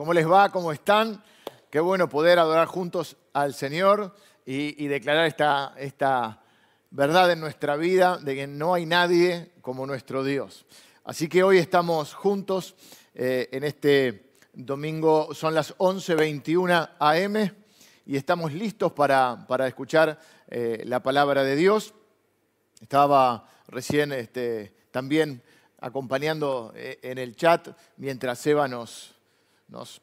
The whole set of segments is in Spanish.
¿Cómo les va? ¿Cómo están? Qué bueno poder adorar juntos al Señor y, declarar esta, verdad en nuestra vida de que no hay nadie como nuestro Dios. Así que hoy estamos juntos eh, en este domingo, son las 11.21 am y estamos listos para, para escuchar eh, la palabra de Dios. Estaba recién este, también acompañando eh, en el chat mientras Seba nos, nos,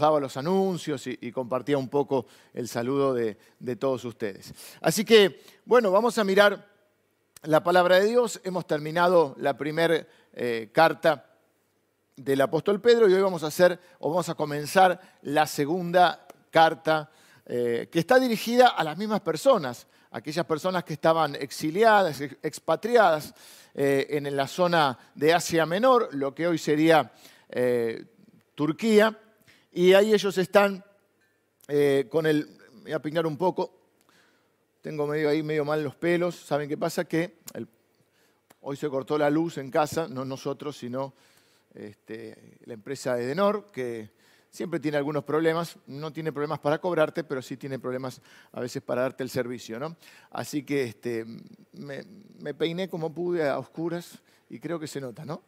daba los anuncios y, compartía un poco el saludo de, todos ustedes. Así que, bueno, vamos a mirar la palabra de Dios. Hemos terminado la primera eh, carta del apóstol Pedro y hoy vamos a hacer, o vamos a comenzar la segunda carta eh, que está dirigida a las mismas personas, aquellas personas que estaban exiliadas, expatriadas eh, en la zona de Asia Menor, lo que hoy sería Turquía, y ahí ellos están eh, con el, voy a pingar un poco, tengo medio ahí medio mal los pelos, ¿saben qué pasa? Que hoy se cortó la luz en casa, no nosotros, sino este, la empresa Edenor, que siempre tiene algunos problemas, no tiene problemas para cobrarte, pero sí tiene problemas a veces para darte el servicio, ¿no? Así que este, me, me peiné como pude a oscuras y creo que se nota, ¿no?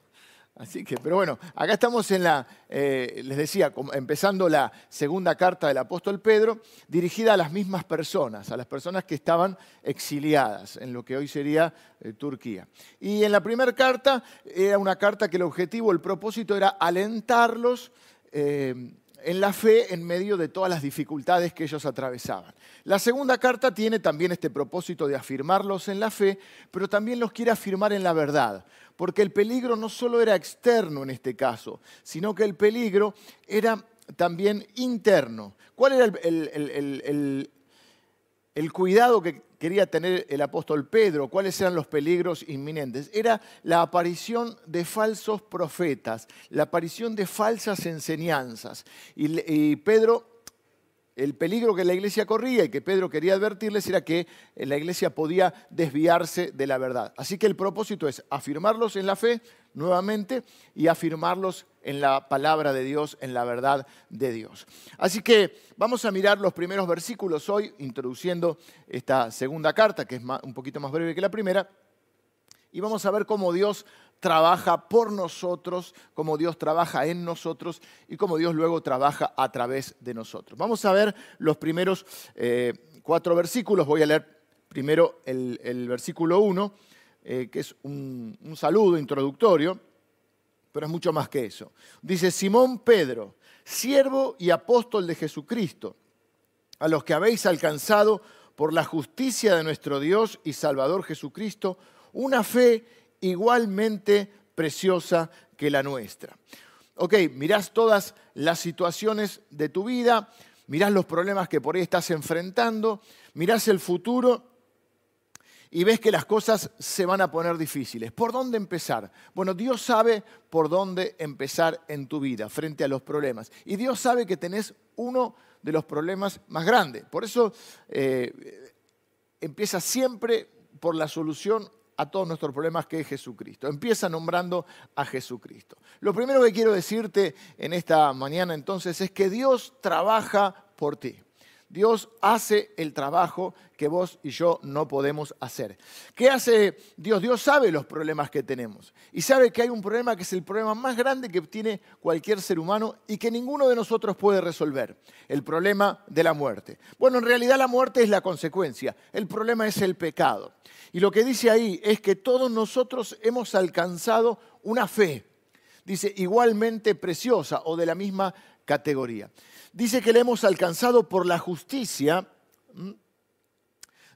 Así que, pero bueno, acá estamos en la, eh, les decía, empezando la segunda carta del apóstol Pedro, dirigida a las mismas personas, a las personas que estaban exiliadas en lo que hoy sería eh, Turquía. Y en la primera carta era una carta que el objetivo, el propósito era alentarlos eh, en la fe en medio de todas las dificultades que ellos atravesaban. La segunda carta tiene también este propósito de afirmarlos en la fe, pero también los quiere afirmar en la verdad, porque el peligro no solo era externo en este caso, sino que el peligro era también interno. ¿Cuál era el, el cuidado que quería tener el apóstol Pedro, cuáles eran los peligros inminentes. Era la aparición de falsos profetas, la aparición de falsas enseñanzas. Y, Pedro el peligro que la iglesia corría y que Pedro quería advertirles era que la iglesia podía desviarse de la verdad. Así que el propósito es afirmarlos en la fe nuevamente y afirmarlos en la palabra de Dios, en la verdad de Dios. Así que vamos a mirar los primeros versículos hoy, introduciendo esta segunda carta, que es un poquito más breve que la primera, y vamos a ver cómo Dios trabaja por nosotros, cómo Dios trabaja en nosotros y cómo Dios luego trabaja a través de nosotros. Vamos a ver los primeros eh, cuatro versículos. Voy a leer primero el, versículo 1, eh, que es un, un saludo introductorio, pero es mucho más que eso. Dice, Simón Pedro, siervo y apóstol de Jesucristo, a los que habéis alcanzado por la justicia de nuestro Dios y Salvador Jesucristo, una fe igualmente preciosa que la nuestra. Ok, mirás todas las situaciones de tu vida, mirás los problemas que por ahí estás enfrentando, mirás el futuro y ves que las cosas se van a poner difíciles. ¿Por dónde empezar? Bueno, Dios sabe por dónde empezar en tu vida frente a los problemas. Y Dios sabe que tenés uno de los problemas más grandes. Por eso eh, empieza siempre por la solución a todos nuestros problemas que es Jesucristo. Empieza nombrando a Jesucristo. Lo primero que quiero decirte en esta mañana entonces es que Dios trabaja por ti. Dios hace el trabajo que vos y yo no podemos hacer. ¿Qué hace Dios? Dios sabe los problemas que tenemos y sabe que hay un problema que es el problema más grande que tiene cualquier ser humano y que ninguno de nosotros puede resolver, el problema de la muerte. Bueno, en realidad la muerte es la consecuencia, el problema es el pecado. Y lo que dice ahí es que todos nosotros hemos alcanzado una fe, dice, igualmente preciosa o de la misma categoría dice que le hemos alcanzado por la justicia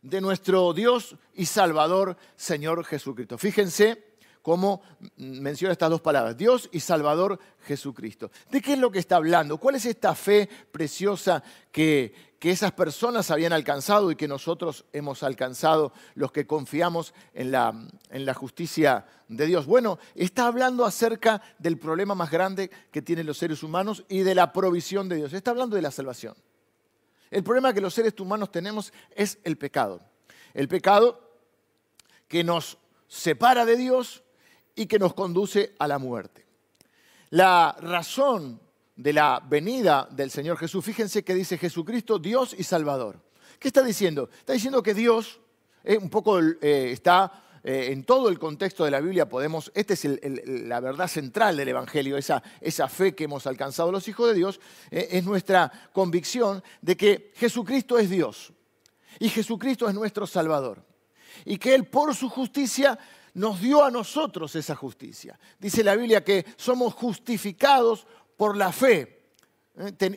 de nuestro Dios y Salvador, Señor Jesucristo. Fíjense cómo menciona estas dos palabras, Dios y Salvador Jesucristo. ¿De qué es lo que está hablando? ¿Cuál es esta fe preciosa que, que esas personas habían alcanzado y que nosotros hemos alcanzado, los que confiamos en la, en la justicia de Dios. Bueno, está hablando acerca del problema más grande que tienen los seres humanos y de la provisión de Dios. Está hablando de la salvación. El problema que los seres humanos tenemos es el pecado. El pecado que nos separa de Dios y que nos conduce a la muerte. La razón de la venida del Señor Jesús, fíjense que dice Jesucristo, Dios y Salvador. ¿Qué está diciendo? Está diciendo que Dios, eh, un poco eh, está eh, en todo el contexto de la Biblia, podemos, esta es la verdad central del Evangelio, esa, esa, fe que hemos alcanzado los hijos de Dios, es nuestra convicción de que Jesucristo es Dios y Jesucristo es nuestro Salvador. Y que Él por su justicia nos dio a nosotros esa justicia. Dice la Biblia que somos justificados por la fe.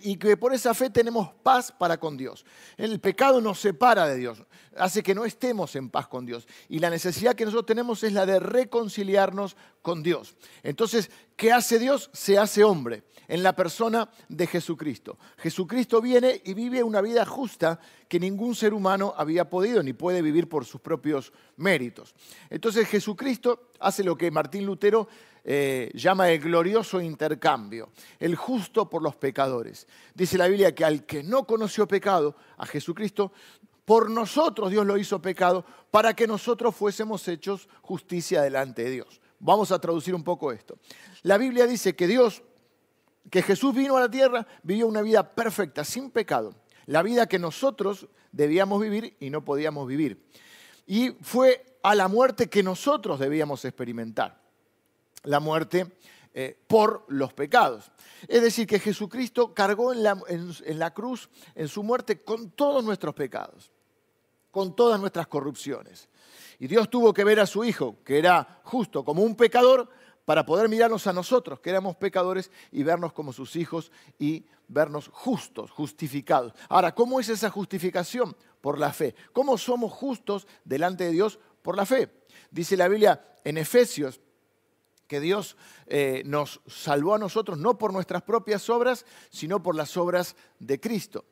Y que por esa fe tenemos paz para con Dios. El pecado nos separa de Dios, hace que no estemos en paz con Dios. Y la necesidad que nosotros tenemos es la de reconciliarnos con Dios. Entonces, ¿qué hace Dios? Se hace hombre en la persona de Jesucristo. Jesucristo viene y vive una vida justa que ningún ser humano había podido ni puede vivir por sus propios méritos. Entonces Jesucristo hace lo que Martín Lutero eh, llama el glorioso intercambio, el justo por los pecadores. Dice la Biblia que al que no conoció pecado, a Jesucristo, por nosotros Dios lo hizo pecado para que nosotros fuésemos hechos justicia delante de Dios. Vamos a traducir un poco esto. La Biblia dice que Dios, que Jesús vino a la tierra, vivió una vida perfecta, sin pecado. La vida que nosotros debíamos vivir y no podíamos vivir. Y fue a la muerte que nosotros debíamos experimentar la muerte eh, por los pecados. Es decir, que Jesucristo cargó en la, en la cruz, en su muerte, con todos nuestros pecados, con todas nuestras corrupciones. Y Dios tuvo que ver a su Hijo, que era justo, como un pecador, para poder mirarnos a nosotros, que éramos pecadores, y vernos como sus hijos y vernos justos, justificados. Ahora, ¿cómo es esa justificación? Por la fe. ¿Cómo somos justos delante de Dios? Por la fe. Dice la Biblia en Efesios que Dios eh, nos salvó a nosotros no por nuestras propias obras, sino por las obras de Cristo.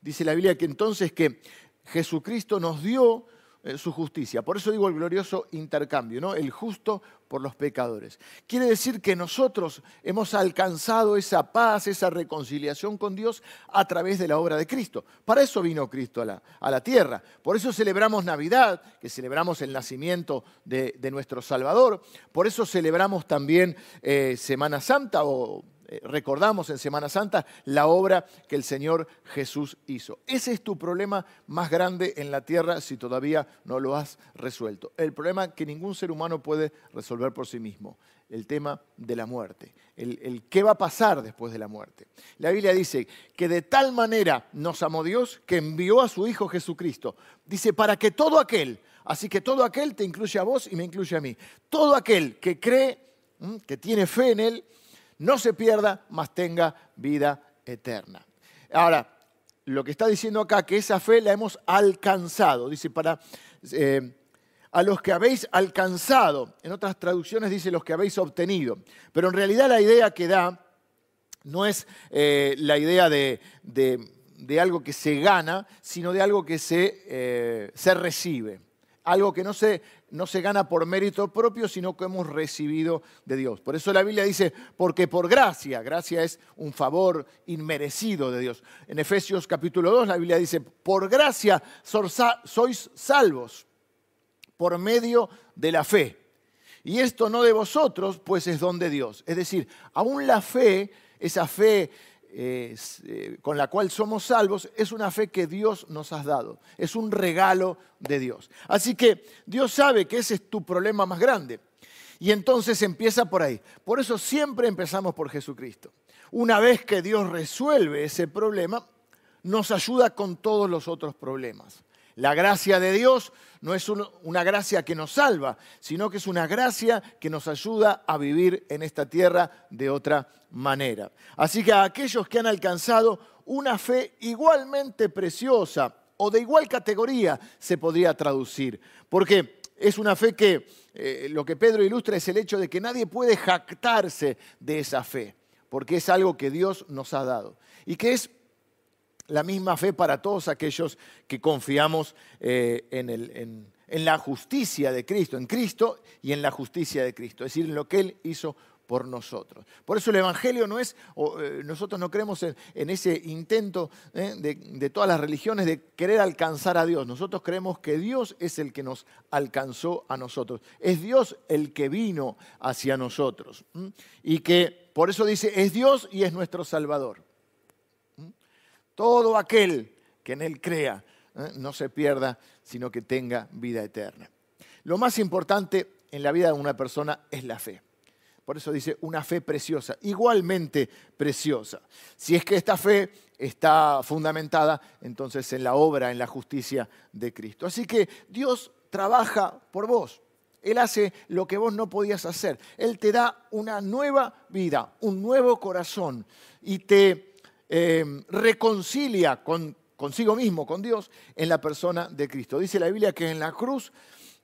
Dice la Biblia que entonces que Jesucristo nos dio eh, su justicia. Por eso digo el glorioso intercambio, ¿no? El justo por los pecadores. Quiere decir que nosotros hemos alcanzado esa paz, esa reconciliación con Dios a través de la obra de Cristo. Para eso vino Cristo a la, a la tierra. Por eso celebramos Navidad, que celebramos el nacimiento de, nuestro Salvador. Por eso celebramos también eh, Semana Santa o recordamos en Semana Santa la obra que el Señor Jesús hizo. Ese es tu problema más grande en la tierra si todavía no lo has resuelto. El problema que ningún ser humano puede resolver por sí mismo. El tema de la muerte. El, el qué va a pasar después de la muerte. La Biblia dice que de tal manera nos amó Dios que envió a su Hijo Jesucristo. Dice, para que todo aquel, así que todo aquel te incluye a vos y me incluye a mí. Todo aquel que cree, que tiene fe en Él, no se pierda, mas tenga vida eterna. Ahora, lo que está diciendo acá, que esa fe la hemos alcanzado, dice, para eh, a los que habéis alcanzado, en otras traducciones dice los que habéis obtenido, pero en realidad la idea que da no es eh, la idea de, algo que se gana, sino de algo que se, eh, se recibe algo que no se, no se gana por mérito propio, sino que hemos recibido de Dios. Por eso la Biblia dice, porque por gracia, gracia es un favor inmerecido de Dios. En Efesios capítulo 2 la Biblia dice, por gracia sois salvos por medio de la fe. Y esto no de vosotros, pues es don de Dios. Es decir, aún la fe, esa fe eh, con la cual somos salvos es una fe que Dios nos ha dado, es un regalo de Dios. Así que Dios sabe que ese es tu problema más grande. Y entonces empieza por ahí. Por eso siempre empezamos por Jesucristo. Una vez que Dios resuelve ese problema, nos ayuda con todos los otros problemas. La gracia de Dios no es una gracia que nos salva, sino que es una gracia que nos ayuda a vivir en esta tierra de otra manera. Así que a aquellos que han alcanzado una fe igualmente preciosa o de igual categoría se podría traducir, porque es una fe que eh, lo que Pedro ilustra es el hecho de que nadie puede jactarse de esa fe, porque es algo que Dios nos ha dado y que es la misma fe para todos aquellos que confiamos eh, en, la justicia de Cristo, en Cristo y en la justicia de Cristo, es decir, en lo que Él hizo por nosotros. Por eso el Evangelio no es, eh, nosotros no creemos en, ese intento eh, de, de, todas las religiones de querer alcanzar a Dios. Nosotros creemos que Dios es el que nos alcanzó a nosotros. Es Dios el que vino hacia nosotros. Y que por eso dice, es Dios y es nuestro Salvador. Todo aquel que en Él crea ¿eh? no se pierda, sino que tenga vida eterna. Lo más importante en la vida de una persona es la fe. Por eso dice una fe preciosa, igualmente preciosa. Si es que esta fe está fundamentada entonces en la obra, en la justicia de Cristo. Así que Dios trabaja por vos. Él hace lo que vos no podías hacer. Él te da una nueva vida, un nuevo corazón y te eh, reconcilia con, consigo mismo, con Dios, en la persona de Cristo. Dice la Biblia que en la cruz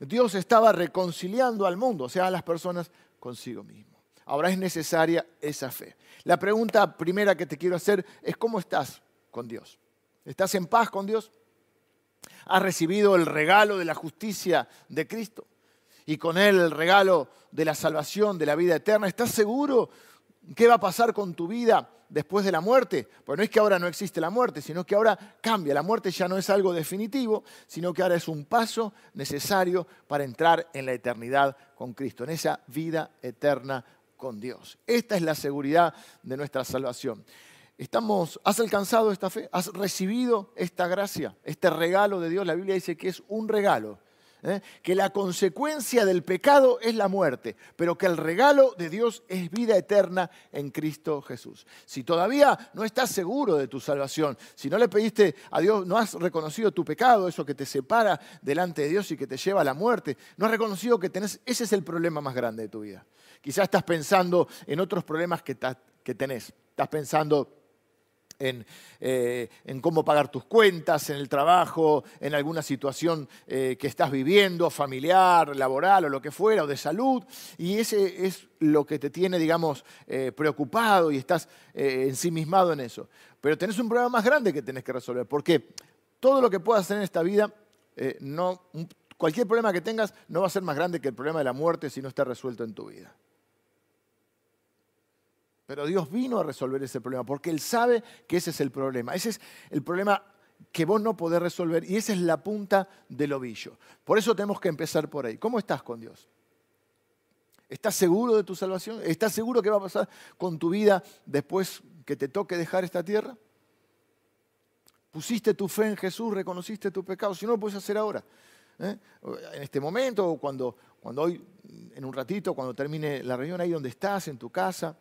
Dios estaba reconciliando al mundo, o sea, a las personas consigo mismo. Ahora es necesaria esa fe. La pregunta primera que te quiero hacer es ¿cómo estás con Dios? ¿Estás en paz con Dios? ¿Has recibido el regalo de la justicia de Cristo? y con él el regalo de la salvación, de la vida eterna. ¿Estás seguro qué va a pasar con tu vida después de la muerte? Pues no es que ahora no existe la muerte, sino que ahora cambia. La muerte ya no es algo definitivo, sino que ahora es un paso necesario para entrar en la eternidad con Cristo, en esa vida eterna con Dios. Esta es la seguridad de nuestra salvación. Estamos, ¿Has alcanzado esta fe? ¿Has recibido esta gracia, este regalo de Dios? La Biblia dice que es un regalo ¿eh? que la consecuencia del pecado es la muerte, pero que el regalo de Dios es vida eterna en Cristo Jesús. Si todavía no estás seguro de tu salvación, si no le pediste a Dios, no has reconocido tu pecado, eso que te separa delante de Dios y que te lleva a la muerte, no has reconocido que tenés, ese es el problema más grande de tu vida. Quizás estás pensando en otros problemas que, que tenés. Estás pensando eh, en, cómo pagar tus cuentas, en el trabajo, en alguna situación eh, que estás viviendo, familiar, laboral o lo que fuera, o de salud. Y ese es lo que te tiene, digamos, eh, preocupado y estás ensimismado en eso. Pero tenés un problema más grande que tenés que resolver, porque todo lo que puedas hacer en esta vida, no, cualquier problema que tengas no va a ser más grande que el problema de la muerte si no está resuelto en tu vida. Pero Dios vino a resolver ese problema porque Él sabe que ese es el problema. Ese es el problema que vos no podés resolver y esa es la punta del ovillo. Por eso tenemos que empezar por ahí. ¿Cómo estás con Dios? ¿Estás seguro de tu salvación? ¿Estás seguro que va a pasar con tu vida después que te toque dejar esta tierra? ¿Pusiste tu fe en Jesús? ¿Reconociste tu pecado? Si no, lo puedes hacer ahora. ¿eh? En este momento o cuando, cuando hoy, en un ratito, cuando termine la reunión ahí donde estás, en tu casa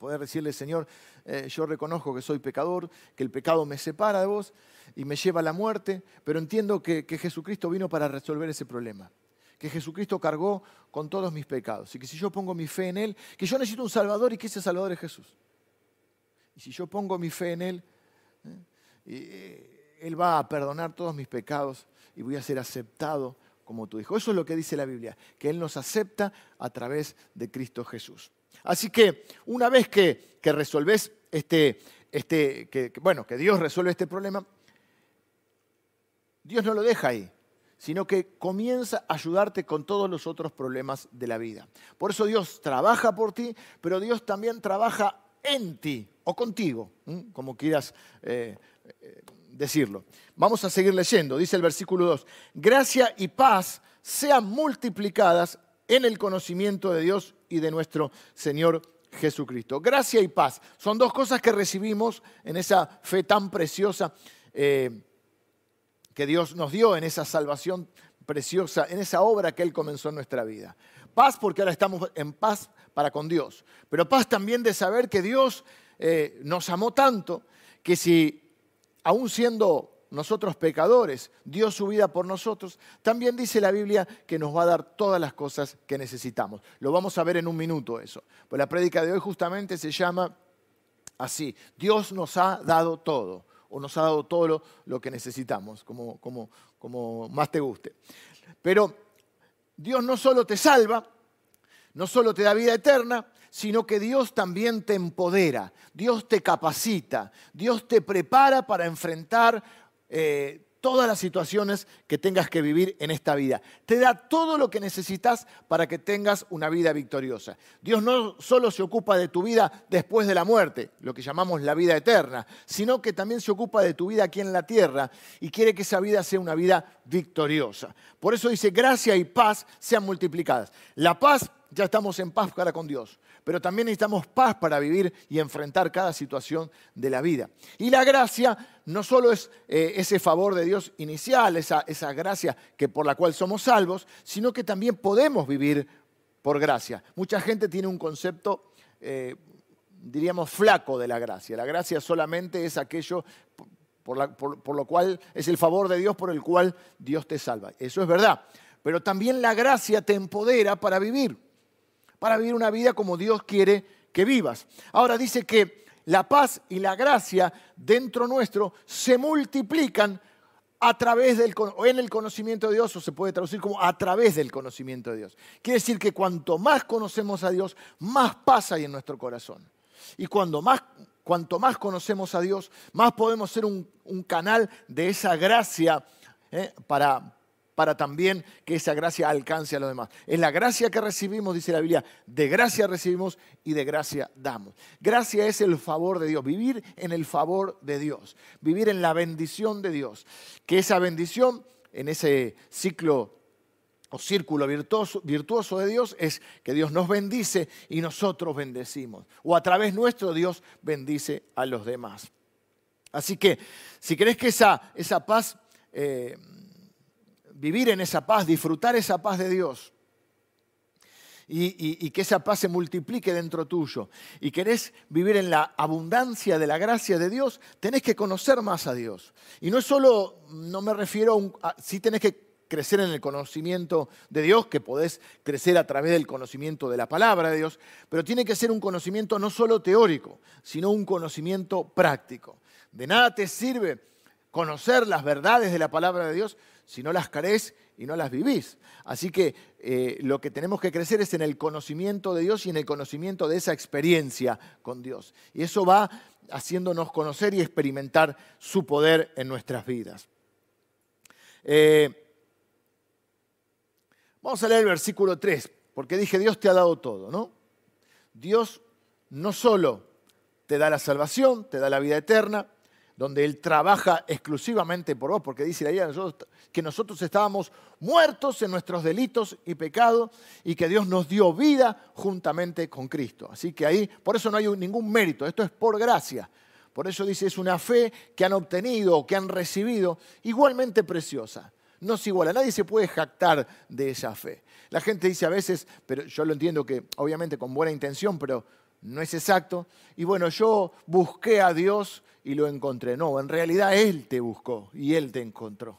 poder decirle, Señor, eh, yo reconozco que soy pecador, que el pecado me separa de vos y me lleva a la muerte, pero entiendo que, Jesucristo vino para resolver ese problema, que Jesucristo cargó con todos mis pecados y que si yo pongo mi fe en Él, que yo necesito un Salvador y que ese Salvador es Jesús. Y si yo pongo mi fe en Él, eh, eh, Él va a perdonar todos mis pecados y voy a ser aceptado como tu hijo. Eso es lo que dice la Biblia, que Él nos acepta a través de Cristo Jesús. Así que una vez que, que resolves este, este que, bueno, que Dios resuelve este problema, Dios no lo deja ahí, sino que comienza a ayudarte con todos los otros problemas de la vida. Por eso Dios trabaja por ti, pero Dios también trabaja en ti o contigo, como quieras eh, eh, decirlo. Vamos a seguir leyendo, dice el versículo 2, gracia y paz sean multiplicadas en el conocimiento de Dios y de nuestro Señor Jesucristo. Gracia y paz son dos cosas que recibimos en esa fe tan preciosa eh, que Dios nos dio, en esa salvación preciosa, en esa obra que Él comenzó en nuestra vida. Paz porque ahora estamos en paz para con Dios, pero paz también de saber que Dios eh, nos amó tanto que si, aún siendo nosotros pecadores, dio su vida por nosotros, también dice la Biblia que nos va a dar todas las cosas que necesitamos. Lo vamos a ver en un minuto eso. Pues la prédica de hoy justamente se llama así, Dios nos ha dado todo, o nos ha dado todo lo, que necesitamos, como, como, como más te guste. Pero Dios no solo te salva, no solo te da vida eterna, sino que Dios también te empodera, Dios te capacita, Dios te prepara para enfrentar eh, todas las situaciones que tengas que vivir en esta vida. Te da todo lo que necesitas para que tengas una vida victoriosa. Dios no solo se ocupa de tu vida después de la muerte, lo que llamamos la vida eterna, sino que también se ocupa de tu vida aquí en la tierra y quiere que esa vida sea una vida victoriosa. Por eso dice, gracia y paz sean multiplicadas. La paz ya estamos en paz para con Dios, pero también necesitamos paz para vivir y enfrentar cada situación de la vida. Y la gracia no solo es eh, ese favor de Dios inicial, esa, gracia que por la cual somos salvos, sino que también podemos vivir por gracia. Mucha gente tiene un concepto, eh, diríamos, flaco de la gracia. La gracia solamente es aquello por lo cual es el favor de Dios por el cual Dios te salva. Eso es verdad. Pero también la gracia te empodera para vivir para vivir una vida como Dios quiere que vivas. Ahora dice que la paz y la gracia dentro nuestro se multiplican a través del en el conocimiento de Dios, o se puede traducir como a través del conocimiento de Dios. Quiere decir que cuanto más conocemos a Dios, más paz hay en nuestro corazón. Y cuando más, cuanto más conocemos a Dios, más podemos ser un, canal de esa gracia ¿eh? para, para también que esa gracia alcance a los demás. Es la gracia que recibimos, dice la Biblia, de gracia recibimos y de gracia damos. Gracia es el favor de Dios, vivir en el favor de Dios, vivir en la bendición de Dios. Que esa bendición, en ese ciclo o círculo virtuoso, de Dios es que Dios nos bendice y nosotros bendecimos. O a través nuestro Dios bendice a los demás. Así que si querés que esa, esa paz eh, vivir en esa paz, disfrutar esa paz de Dios. Y, que esa paz se multiplique dentro tuyo. Y querés vivir en la abundancia de la gracia de Dios, tenés que conocer más a Dios. Y no es solo, no me refiero a, sí tenés que crecer en el conocimiento de Dios, que podés crecer a través del conocimiento de la palabra de Dios, pero tiene que ser un conocimiento no solo teórico, sino un conocimiento práctico. De nada te sirve conocer las verdades de la palabra de Dios si no las crees y no las vivís. Así que eh, lo que tenemos que crecer es en el conocimiento de Dios y en el conocimiento de esa experiencia con Dios. Y eso va haciéndonos conocer y experimentar su poder en nuestras vidas. Eh, vamos a leer el versículo 3, porque dije, Dios te ha dado todo, ¿no? Dios no solo te da la salvación, te da la vida eterna, donde Él trabaja exclusivamente por vos, porque dice la idea que nosotros estábamos muertos en nuestros delitos y pecados y que Dios nos dio vida juntamente con Cristo. Así que ahí, por eso no hay ningún mérito, esto es por gracia. Por eso dice, es una fe que han obtenido que han recibido igualmente preciosa. No es igual, a nadie se puede jactar de esa fe. La gente dice a veces, pero yo lo entiendo que obviamente con buena intención, pero no es exacto. Y bueno, yo busqué a Dios y lo encontré. No, en realidad Él te buscó y Él te encontró.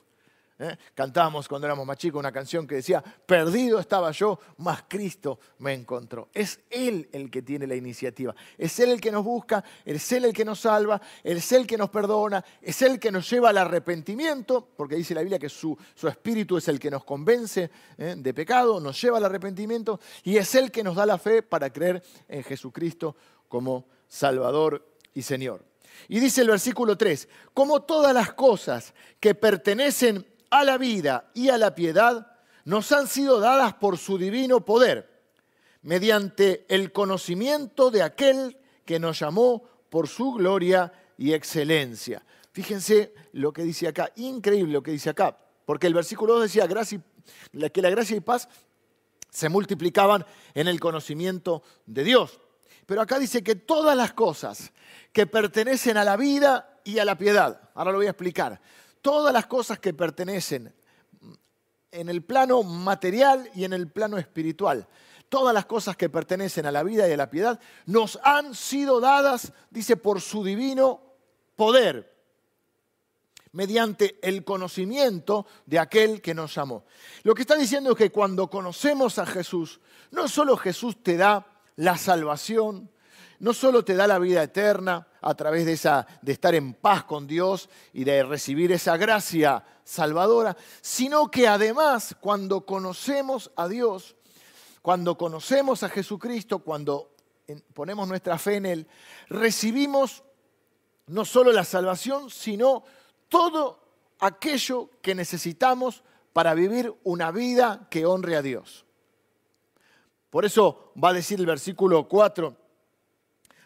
¿Eh? Cantábamos cuando éramos más chicos una canción que decía, perdido estaba yo, mas Cristo me encontró. Es Él el que tiene la iniciativa, es Él el que nos busca, es Él el que nos salva, es Él el que nos perdona, es Él el que nos lleva al arrepentimiento, porque dice la Biblia que su, espíritu es el que nos convence ¿eh? de pecado, nos lleva al arrepentimiento, y es Él que nos da la fe para creer en Jesucristo como Salvador y Señor. Y dice el versículo 3, como todas las cosas que pertenecen a la vida y a la piedad nos han sido dadas por su divino poder, mediante el conocimiento de aquel que nos llamó por su gloria y excelencia. Fíjense lo que dice acá, increíble lo que dice acá, porque el versículo 2 decía que la gracia y paz se multiplicaban en el conocimiento de Dios. Pero acá dice que todas las cosas que pertenecen a la vida y a la piedad, ahora lo voy a explicar, todas las cosas que pertenecen en el plano material y en el plano espiritual, todas las cosas que pertenecen a la vida y a la piedad, nos han sido dadas, dice, por su divino poder, mediante el conocimiento de aquel que nos llamó. Lo que está diciendo es que cuando conocemos a Jesús, no solo Jesús te da la salvación, no solo te da la vida eterna a través de, esa, de estar en paz con Dios y de recibir esa gracia salvadora, sino que además cuando conocemos a Dios, cuando conocemos a Jesucristo, cuando ponemos nuestra fe en Él, recibimos no solo la salvación, sino todo aquello que necesitamos para vivir una vida que honre a Dios. Por eso va a decir el versículo 4,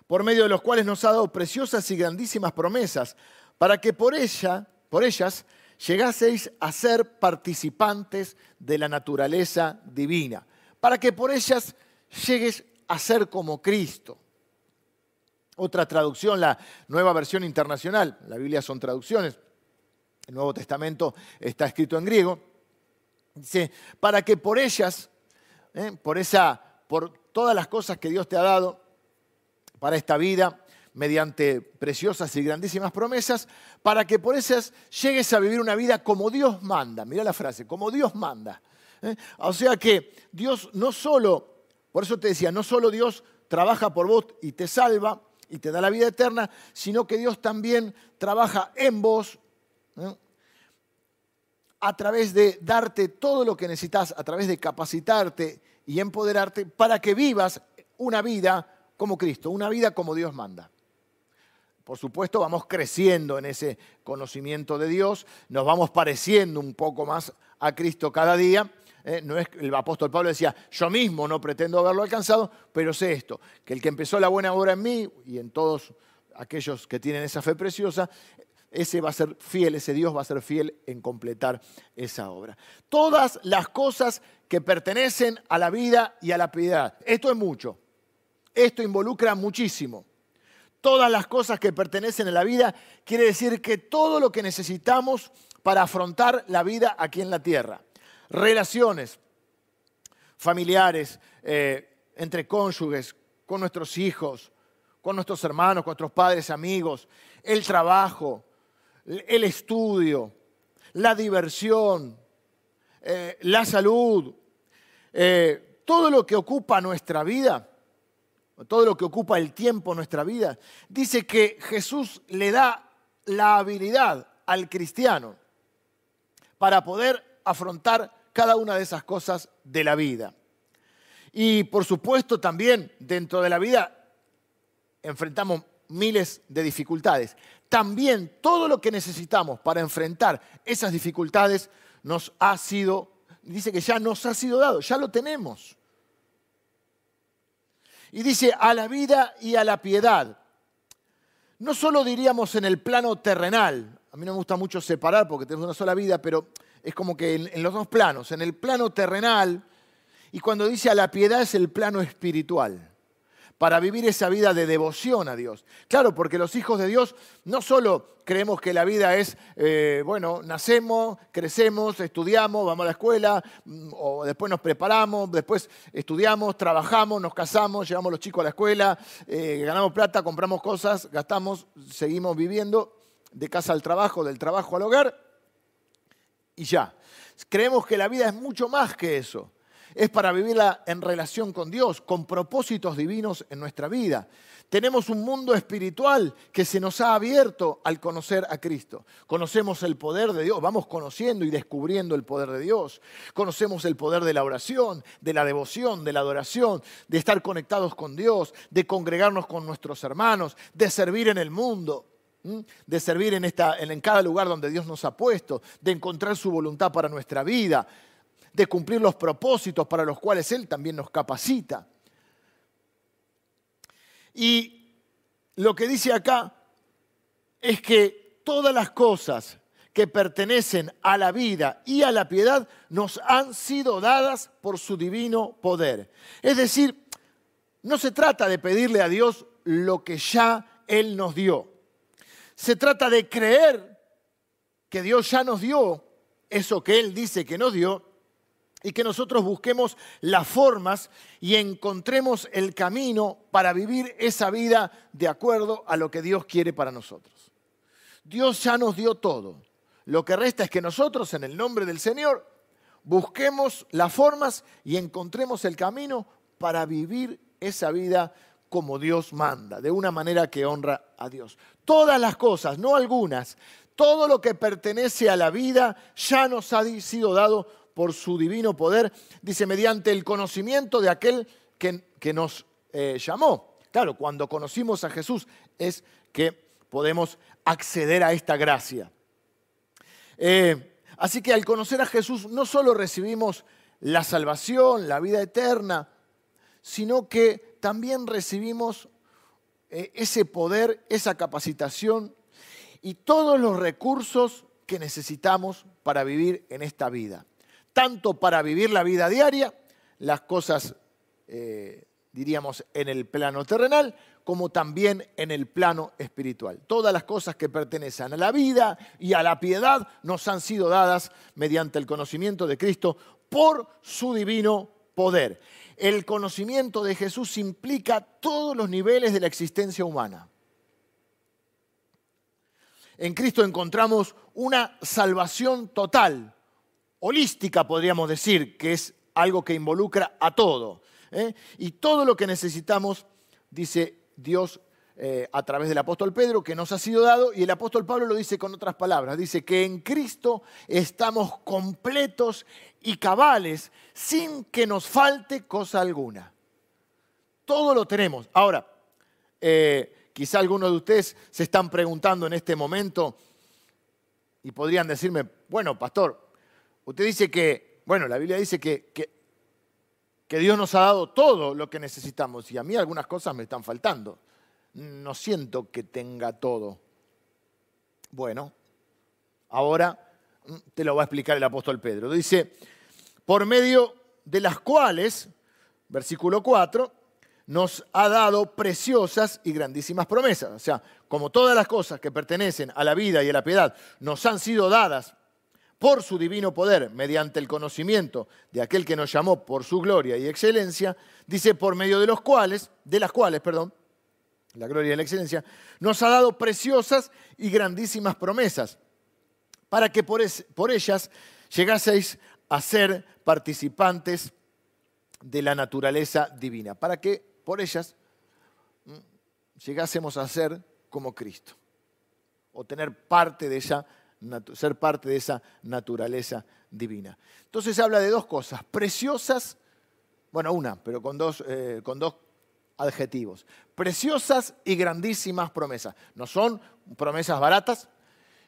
por medio de los cuales nos ha dado preciosas y grandísimas promesas, para que por, ella, por ellas llegaseis a ser participantes de la naturaleza divina, para que por ellas llegues a ser como Cristo. Otra traducción, la nueva versión internacional, la Biblia son traducciones, el Nuevo Testamento está escrito en griego, dice, para que por ellas, ¿eh? por, esa, por todas las cosas que Dios te ha dado para esta vida, mediante preciosas y grandísimas promesas, para que por esas llegues a vivir una vida como Dios manda. Mira la frase, como Dios manda. ¿eh? O sea que Dios no solo, por eso te decía, no solo Dios trabaja por vos y te salva y te da la vida eterna, sino que Dios también trabaja en vos ¿eh? a través de darte todo lo que necesitas, a través de capacitarte y empoderarte para que vivas una vida como Cristo, una vida como Dios manda. Por supuesto, vamos creciendo en ese conocimiento de Dios, nos vamos pareciendo un poco más a Cristo cada día. Eh, no es, el apóstol Pablo decía, yo mismo no pretendo haberlo alcanzado, pero sé esto, que el que empezó la buena obra en mí y en todos aquellos que tienen esa fe preciosa, ese va a ser fiel, ese Dios va a ser fiel en completar esa obra. Todas las cosas que pertenecen a la vida y a la piedad. Esto es mucho. Esto involucra muchísimo. Todas las cosas que pertenecen a la vida quiere decir que todo lo que necesitamos para afrontar la vida aquí en la tierra. Relaciones familiares, eh, entre cónyuges, con nuestros hijos, con nuestros hermanos, con nuestros padres, amigos, el trabajo, el estudio, la diversión, eh, la salud, eh, todo lo que ocupa nuestra vida todo lo que ocupa el tiempo en nuestra vida, dice que Jesús le da la habilidad al cristiano para poder afrontar cada una de esas cosas de la vida. Y por supuesto también dentro de la vida enfrentamos miles de dificultades. También todo lo que necesitamos para enfrentar esas dificultades nos ha sido, dice que ya nos ha sido dado, ya lo tenemos. Y dice, a la vida y a la piedad. No solo diríamos en el plano terrenal, a mí no me gusta mucho separar porque tenemos una sola vida, pero es como que en, en los dos planos, en el plano terrenal, y cuando dice a la piedad es el plano espiritual para vivir esa vida de devoción a Dios. Claro, porque los hijos de Dios no solo creemos que la vida es, eh, bueno, nacemos, crecemos, estudiamos, vamos a la escuela, mm, o después nos preparamos, después estudiamos, trabajamos, nos casamos, llevamos a los chicos a la escuela, eh, ganamos plata, compramos cosas, gastamos, seguimos viviendo de casa al trabajo, del trabajo al hogar, y ya. Creemos que la vida es mucho más que eso es para vivirla en relación con Dios, con propósitos divinos en nuestra vida. Tenemos un mundo espiritual que se nos ha abierto al conocer a Cristo. Conocemos el poder de Dios, vamos conociendo y descubriendo el poder de Dios. Conocemos el poder de la oración, de la devoción, de la adoración, de estar conectados con Dios, de congregarnos con nuestros hermanos, de servir en el mundo de servir en, esta, en cada lugar donde Dios nos ha puesto, de encontrar su voluntad para nuestra vida, de cumplir los propósitos para los cuales Él también nos capacita. Y lo que dice acá es que todas las cosas que pertenecen a la vida y a la piedad nos han sido dadas por su divino poder. Es decir, no se trata de pedirle a Dios lo que ya Él nos dio. Se trata de creer que Dios ya nos dio eso que Él dice que nos dio y que nosotros busquemos las formas y encontremos el camino para vivir esa vida de acuerdo a lo que Dios quiere para nosotros. Dios ya nos dio todo. Lo que resta es que nosotros, en el nombre del Señor, busquemos las formas y encontremos el camino para vivir esa vida como Dios manda, de una manera que honra a Dios. Todas las cosas, no algunas, todo lo que pertenece a la vida ya nos ha sido dado por su divino poder, dice, mediante el conocimiento de aquel que, nos eh, llamó. Claro, cuando conocimos a Jesús es que podemos acceder a esta gracia. Eh, así que al conocer a Jesús no solo recibimos la salvación, la vida eterna, sino que también recibimos eh, ese poder, esa capacitación y todos los recursos que necesitamos para vivir en esta vida tanto para vivir la vida diaria, las cosas eh, diríamos, en el plano terrenal, como también en el plano espiritual. Todas las cosas que pertenecen a la vida y a la piedad nos han sido dadas mediante el conocimiento de Cristo por su divino poder. El conocimiento de Jesús implica todos los niveles de la existencia humana. En Cristo encontramos una salvación total, holística podríamos decir, que es algo que involucra a todo. ¿eh? Y todo lo que necesitamos, dice Dios eh, a través del apóstol Pedro, que nos ha sido dado, y el apóstol Pablo lo dice con otras palabras, dice que en Cristo estamos completos y cabales sin que nos falte cosa alguna. Todo lo tenemos. Ahora, eh, quizá algunos de ustedes se están preguntando en este momento y podrían decirme, bueno, pastor, usted dice que, bueno, la Biblia dice que, que, Dios nos ha dado todo lo que necesitamos y a mí algunas cosas me están faltando no siento que tenga todo. Bueno, ahora mm, te lo va a explicar el apóstol Pedro. Dice, por medio de las cuales, versículo 4, nos ha dado preciosas y grandísimas promesas. O sea, como todas las cosas que pertenecen a la vida y a la piedad nos han sido dadas por su divino poder, mediante el conocimiento de aquel que nos llamó por su gloria y excelencia, dice por medio de los cuales, de las cuales, perdón, la gloria y la excelencia, nos ha dado preciosas y grandísimas promesas, para que por, ellas llegaseis a ser participantes de la naturaleza divina, para que por ellas mm, llegásemos a ser como Cristo, o tener parte de ella, ser parte de esa naturaleza divina. Entonces habla de dos cosas, preciosas, bueno, una, pero con dos, eh, con dos adjetivos. Preciosas y grandísimas promesas. No son promesas baratas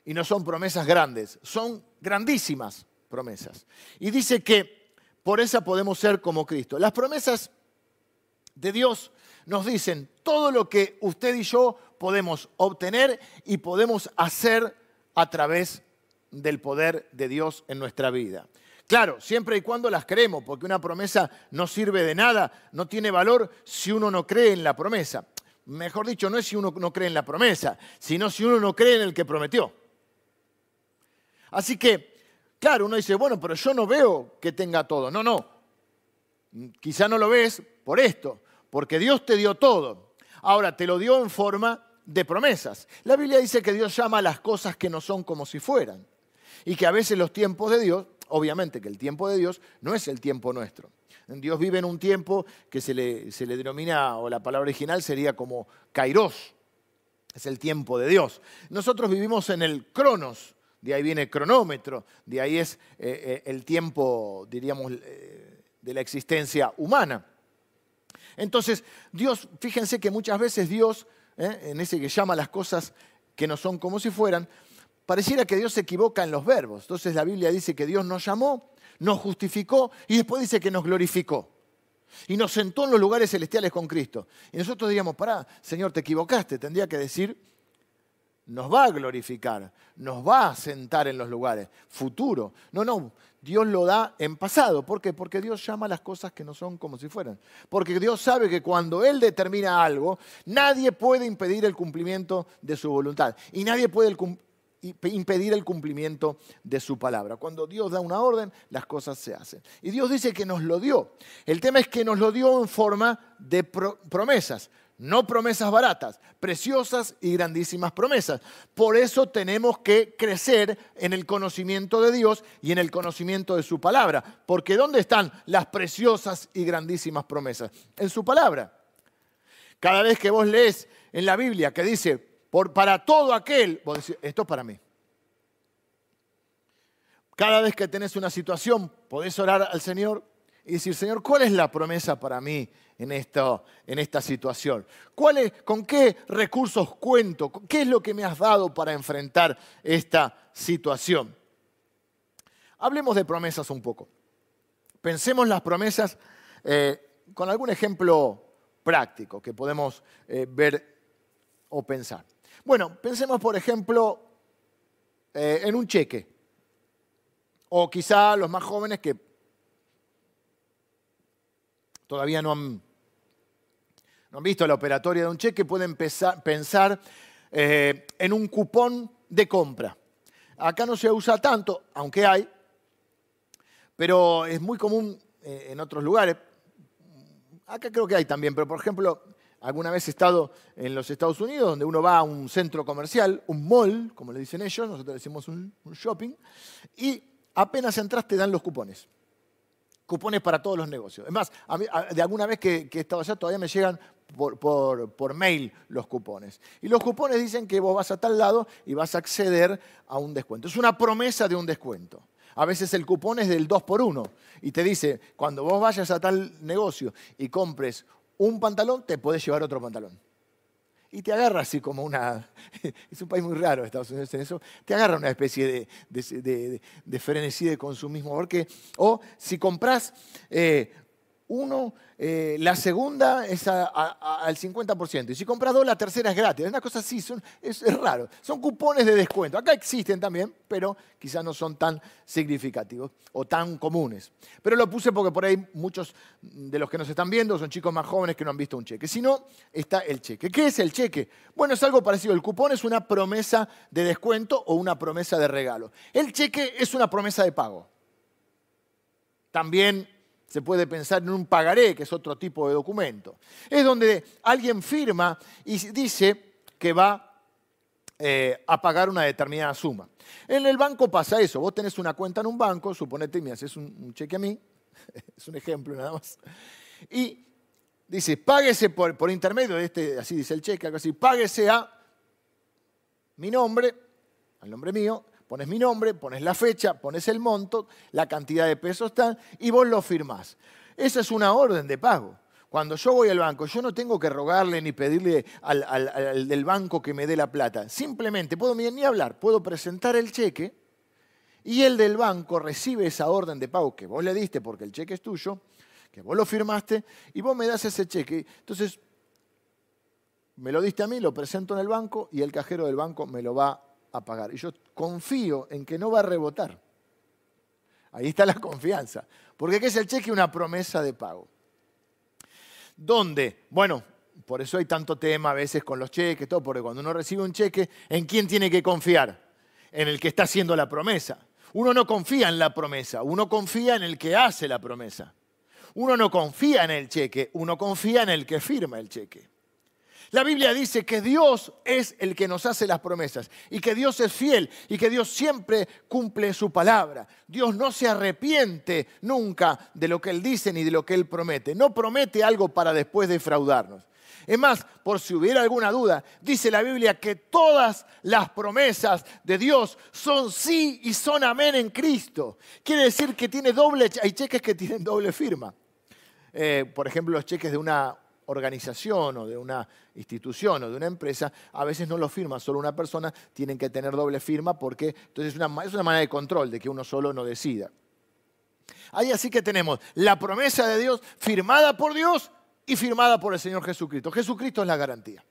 y no son promesas grandes, son grandísimas promesas. Y dice que por esa podemos ser como Cristo. Las promesas de Dios nos dicen todo lo que usted y yo podemos obtener y podemos hacer a través del poder de Dios en nuestra vida. Claro, siempre y cuando las creemos, porque una promesa no sirve de nada, no tiene valor si uno no cree en la promesa. Mejor dicho, no es si uno no cree en la promesa, sino si uno no cree en el que prometió. Así que, claro, uno dice, bueno, pero yo no veo que tenga todo. No, no. Quizá no lo ves por esto, porque Dios te dio todo. Ahora, te lo dio en forma de promesas. La Biblia dice que Dios llama a las cosas que no son como si fueran. Y que a veces los tiempos de Dios obviamente que el tiempo de Dios no es el tiempo nuestro. Dios vive en un tiempo que se le, se le denomina, o la palabra original sería como kairos, es el tiempo de Dios. Nosotros vivimos en el cronos, de ahí viene cronómetro, de ahí es eh, eh, el tiempo, diríamos, eh, de la existencia humana. Entonces, Dios, fíjense que muchas veces Dios, en ese que llama las cosas que no son como si fueran, pareciera que Dios se equivoca en los verbos. Entonces la Biblia dice que Dios nos llamó, nos justificó y después dice que nos glorificó. Y nos sentó en los lugares celestiales con Cristo. Y nosotros diríamos, pará, Señor, te equivocaste. Tendría que decir, nos va a glorificar, nos va a sentar en los lugares. Futuro. No, no, Dios lo da en pasado. ¿Por qué? Porque Dios llama las cosas que no son como si fueran. Porque Dios sabe que cuando Él determina algo, nadie puede impedir el cumplimiento de su voluntad. Y nadie puede impedir el cumplimiento de su palabra. Cuando Dios da una orden, las cosas se hacen. Y Dios dice que nos lo dio. El tema es que nos lo dio en forma de promesas, no promesas baratas, preciosas y grandísimas promesas. Por eso tenemos que crecer en el conocimiento de Dios y en el conocimiento de su palabra. Porque ¿dónde están las preciosas y grandísimas promesas? En su palabra. Cada vez que vos lees en la Biblia que dice, para todo aquel, vos decís, esto es para mí. Cada vez que tenés una situación, podés orar al Señor y decir, Señor, ¿cuál es la promesa para mí en, esto, en esta situación? ¿Cuál ¿Con qué recursos cuento? ¿Qué es lo que me has dado para enfrentar esta situación? Hablemos de promesas un poco. Pensemos las promesas eh, con algún ejemplo práctico que podemos eh, ver o pensar. Bueno, pensemos por ejemplo eh, en un cheque. O quizá los más jóvenes que todavía no han, no han visto la operatoria de un cheque, pueden pensar eh, en un cupón de compra. Acá no se usa tanto, aunque hay, pero es muy común eh, en otros lugares. Acá creo que hay también, pero por ejemplo, alguna vez he estado en los Estados Unidos, donde uno va a un centro comercial, un mall, como le dicen ellos, nosotros decimos un, shopping, y apenas entras te dan los cupones. Cupones para todos los negocios. Es más, de alguna vez que, he estado allá todavía me llegan por, mail los cupones. Y los cupones dicen que vos vas a tal lado y vas a acceder a un descuento. Es una promesa de un descuento. A veces el cupón es del 2 por 1 y te dice, cuando vos vayas a tal negocio y compres un pantalón, te podés llevar otro pantalón. Y te agarra así como una... Es un país muy raro Estados Unidos en eso. Te agarra una especie de, de, frenesí de consumismo. Porque, o si compras eh, uno, eh, la segunda es al 50%. Y si compras dos, la tercera es gratis. Es una cosa así, es, raro. Son cupones de descuento. Acá existen también, pero quizás no son tan significativos o tan comunes. Pero lo puse porque por ahí muchos de los que nos están viendo son chicos más jóvenes que no han visto un cheque. Si no, está el cheque. ¿Qué es el cheque? Bueno, es algo parecido. El cupón es una promesa de descuento o una promesa de regalo. El cheque es una promesa de pago. También se puede pensar en un pagaré, que es otro tipo de documento. Es donde alguien firma y dice que va eh, a pagar una determinada suma. En el banco pasa eso. Vos tenés una cuenta en un banco, suponete, me haces un, cheque a mí, es un ejemplo nada más, y dice, páguese por, por intermedio de este, así dice el cheque, algo así, páguese a mi nombre, al nombre mío, Pones mi nombre, pones la fecha, pones el monto, la cantidad de pesos están y vos lo firmás. Esa es una orden de pago. Cuando yo voy al banco, yo no tengo que rogarle ni pedirle al, del banco que me dé la plata. Simplemente puedo ni hablar, puedo presentar el cheque y el del banco recibe esa orden de pago que vos le diste porque el cheque es tuyo, que vos lo firmaste y vos me das ese cheque. Entonces, me lo diste a mí, lo presento en el banco y el cajero del banco me lo va a pagar. Y yo confío en que no va a rebotar. Ahí está la confianza. Porque ¿qué es el cheque? Una promesa de pago. ¿Dónde? Bueno, por eso hay tanto tema a veces con los cheques, todo, porque cuando uno recibe un cheque, ¿en quién tiene que confiar? En el que está haciendo la promesa. Uno no confía en la promesa, uno confía en el que hace la promesa. Uno no confía en el cheque, uno confía en el que firma el cheque. La Biblia dice que Dios es el que nos hace las promesas y que Dios es fiel y que Dios siempre cumple su palabra. Dios no se arrepiente nunca de lo que Él dice ni de lo que Él promete. No promete algo para después defraudarnos. Es más, por si hubiera alguna duda, dice la Biblia que todas las promesas de Dios son sí y son amén en Cristo. Quiere decir que tiene doble, hay cheques que tienen doble firma. Eh, por ejemplo, los cheques de una organización o de una institución o de una empresa, a veces no lo firma solo una persona, tienen que tener doble firma porque entonces es una, es una manera de control de que uno solo no decida. Ahí así que tenemos la promesa de Dios firmada por Dios y firmada por el Señor Jesucristo. Jesucristo es la garantía.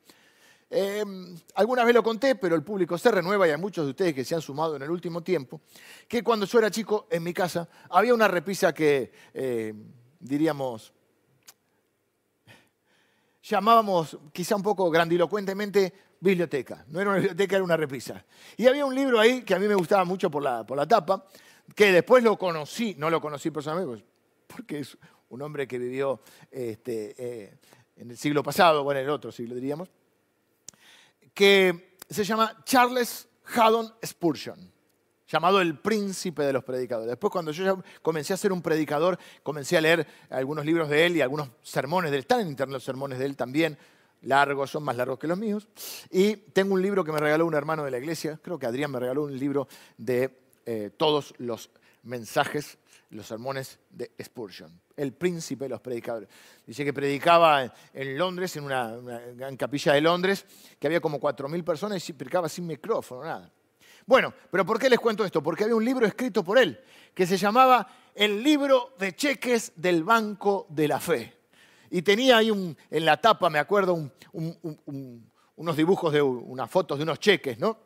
Em, alguna vez lo conté, pero el público se renueva y hay muchos de ustedes que se han sumado en el último tiempo, que cuando yo era chico en mi casa había una repisa que, eh, diríamos, llamábamos quizá un poco grandilocuentemente biblioteca. No era una biblioteca, era una repisa. Y había un libro ahí que a mí me gustaba mucho por la, por la tapa, que después lo conocí, no lo conocí personalmente, pues, porque es un hombre que vivió este, eh, en el siglo pasado, bueno, en el otro siglo diríamos, que se llama Charles Haddon Spurgeon llamado el príncipe de los predicadores. Después cuando yo comencé a ser un predicador, comencé a leer algunos libros de él y algunos sermones de él. Están en internet los sermones de él también, largos, son más largos que los míos. Y tengo un libro que me regaló un hermano de la iglesia, creo que Adrián me regaló un libro de eh, todos los mensajes, los sermones de Spurgeon, el príncipe de los predicadores. Dice que predicaba en Londres, en una, gran capilla de Londres, que había como 4.000 personas y predicaba sin micrófono, nada. Bueno, pero ¿por qué les cuento esto? Porque había un libro escrito por él que se llamaba El libro de cheques del Banco de la Fe. Y tenía ahí en la tapa, me acuerdo, unos dibujos de unas fotos de unos cheques, ¿no?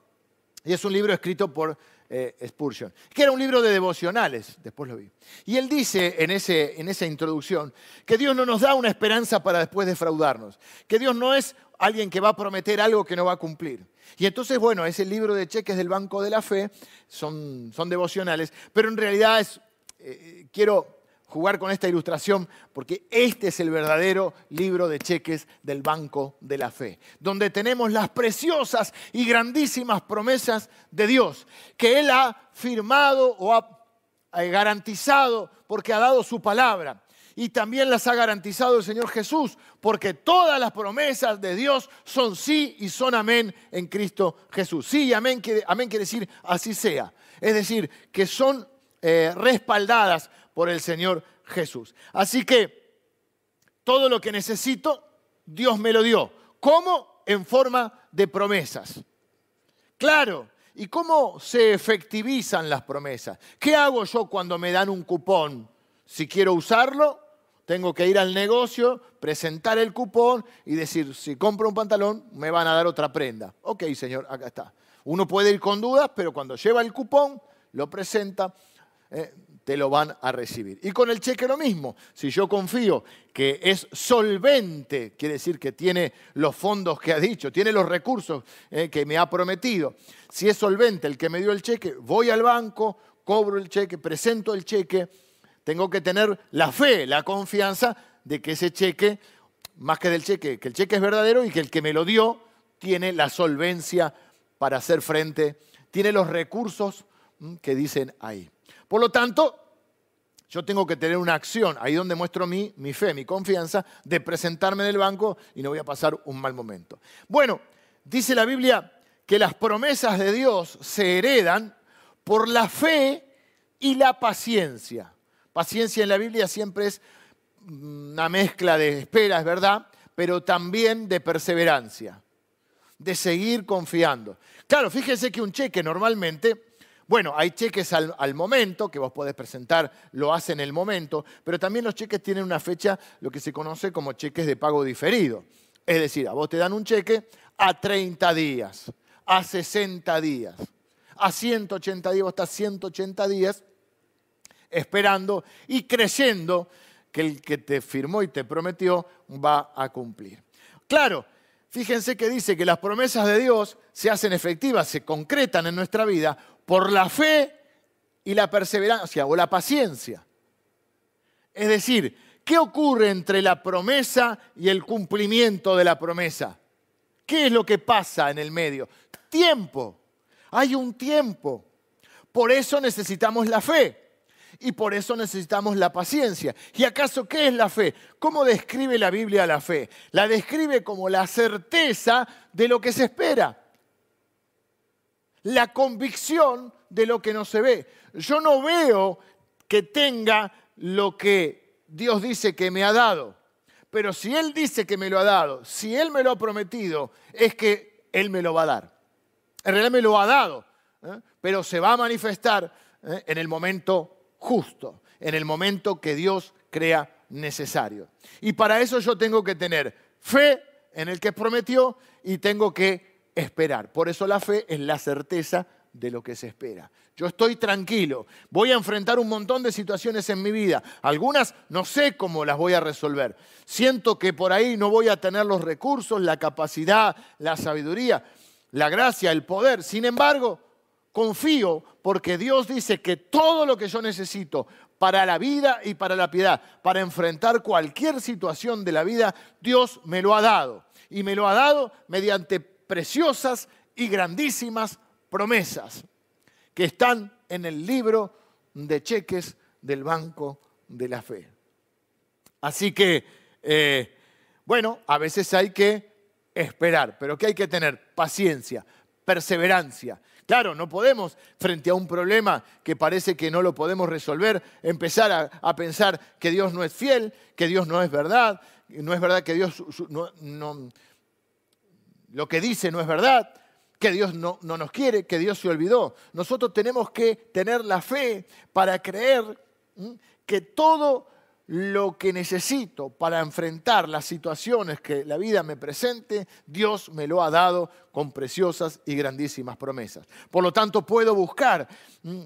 Y es un libro escrito por eh, Spurgeon, que era un libro de devocionales, después lo vi. Y él dice en, ese, en esa introducción que Dios no nos da una esperanza para después defraudarnos, que Dios no es alguien que va a prometer algo que no va a cumplir. Y entonces, bueno, ese libro de cheques del Banco de la Fe, son, son devocionales, pero en realidad es, eh, quiero jugar con esta ilustración porque este es el verdadero libro de cheques del Banco de la Fe, donde tenemos las preciosas y grandísimas promesas de Dios que Él ha firmado o ha garantizado porque ha dado su palabra. Y también las ha garantizado el Señor Jesús, porque todas las promesas de Dios son sí y son amén en Cristo Jesús. Sí y amén quiere, amén quiere decir así sea. Es decir, que son eh, respaldadas por el Señor Jesús. Así que todo lo que necesito, Dios me lo dio. ¿Cómo? En forma de promesas. Claro. ¿Y cómo se efectivizan las promesas? ¿Qué hago yo cuando me dan un cupón? Si quiero usarlo, tengo que ir al negocio, presentar el cupón y decir, si compro un pantalón, me van a dar otra prenda. Ok, señor, acá está. Uno puede ir con dudas, pero cuando lleva el cupón, lo presenta, eh, te lo van a recibir. Y con el cheque lo mismo. Si yo confío que es solvente, quiere decir que tiene los fondos que ha dicho, tiene los recursos eh, que me ha prometido. Si es solvente el que me dio el cheque, voy al banco, cobro el cheque, presento el cheque. Tengo que tener la fe, la confianza de que ese cheque, más que del cheque, que el cheque es verdadero y que el que me lo dio tiene la solvencia para hacer frente, tiene los recursos mm, que dicen ahí. Por lo tanto, yo tengo que tener una acción, ahí donde muestro mi, mi fe, mi confianza, de presentarme en el banco y no voy a pasar un mal momento. Bueno, dice la Biblia que las promesas de Dios se heredan por la fe y la paciencia. Paciencia en la Biblia siempre es una mezcla de espera, es verdad, pero también de perseverancia, de seguir confiando. Claro, fíjense que un cheque normalmente bueno, hay cheques al, momento, que vos podés presentar, lo hace en el momento, pero también los cheques tienen una fecha, lo que se conoce como cheques de pago diferido. Es decir, a vos te dan un cheque a 30 días, a 60 días, a 180 días, estás 180 días esperando y creyendo que el que te firmó y te prometió va a cumplir. Claro, fíjense que dice que las promesas de Dios se hacen efectivas, se concretan en nuestra vida por la fe y la perseverancia o la paciencia. Es decir, ¿qué ocurre entre la promesa y el cumplimiento de la promesa? ¿Qué es lo que pasa en el medio? Tiempo. Hay un tiempo. Por eso necesitamos la fe y por eso necesitamos la paciencia. ¿Y acaso qué es la fe? ¿Cómo describe la Biblia la fe? La describe como la certeza de lo que se espera la convicción de lo que no se ve. Yo no veo que tenga lo que Dios dice que me ha dado, pero si Él dice que me lo ha dado, si Él me lo ha prometido, es que Él me lo va a dar. En realidad me lo ha dado, ¿eh? pero se va a manifestar ¿eh? en el momento justo, en el momento que Dios crea necesario. Y para eso yo tengo que tener fe en el que prometió y tengo que esperar. Por eso la fe es la certeza de lo que se espera. Yo estoy tranquilo, voy a enfrentar un montón de situaciones en mi vida. Algunas no sé cómo las voy a resolver. Siento que por ahí no voy a tener los recursos, la capacidad, la sabiduría, la gracia, el poder. Sin embargo, confío porque Dios dice que todo lo que yo necesito para la vida y para la piedad, para enfrentar cualquier situación de la vida, Dios me lo ha dado. Y me lo ha dado mediante preciosas y grandísimas promesas que están en el libro de cheques del Banco de la Fe. Así que, eh, bueno, a veces hay que esperar, pero que hay que tener paciencia, perseverancia. Claro, no podemos, frente a un problema que parece que no lo podemos resolver, empezar a, pensar que Dios no es fiel, que Dios no es verdad, no es verdad que Dios no, lo que dice no es verdad, que Dios no, no, nos quiere, que Dios se olvidó. Nosotros tenemos que tener la fe para creer que todo lo que necesito para enfrentar las situaciones que la vida me presente, Dios me lo ha dado con preciosas y grandísimas promesas. Por lo tanto, puedo buscar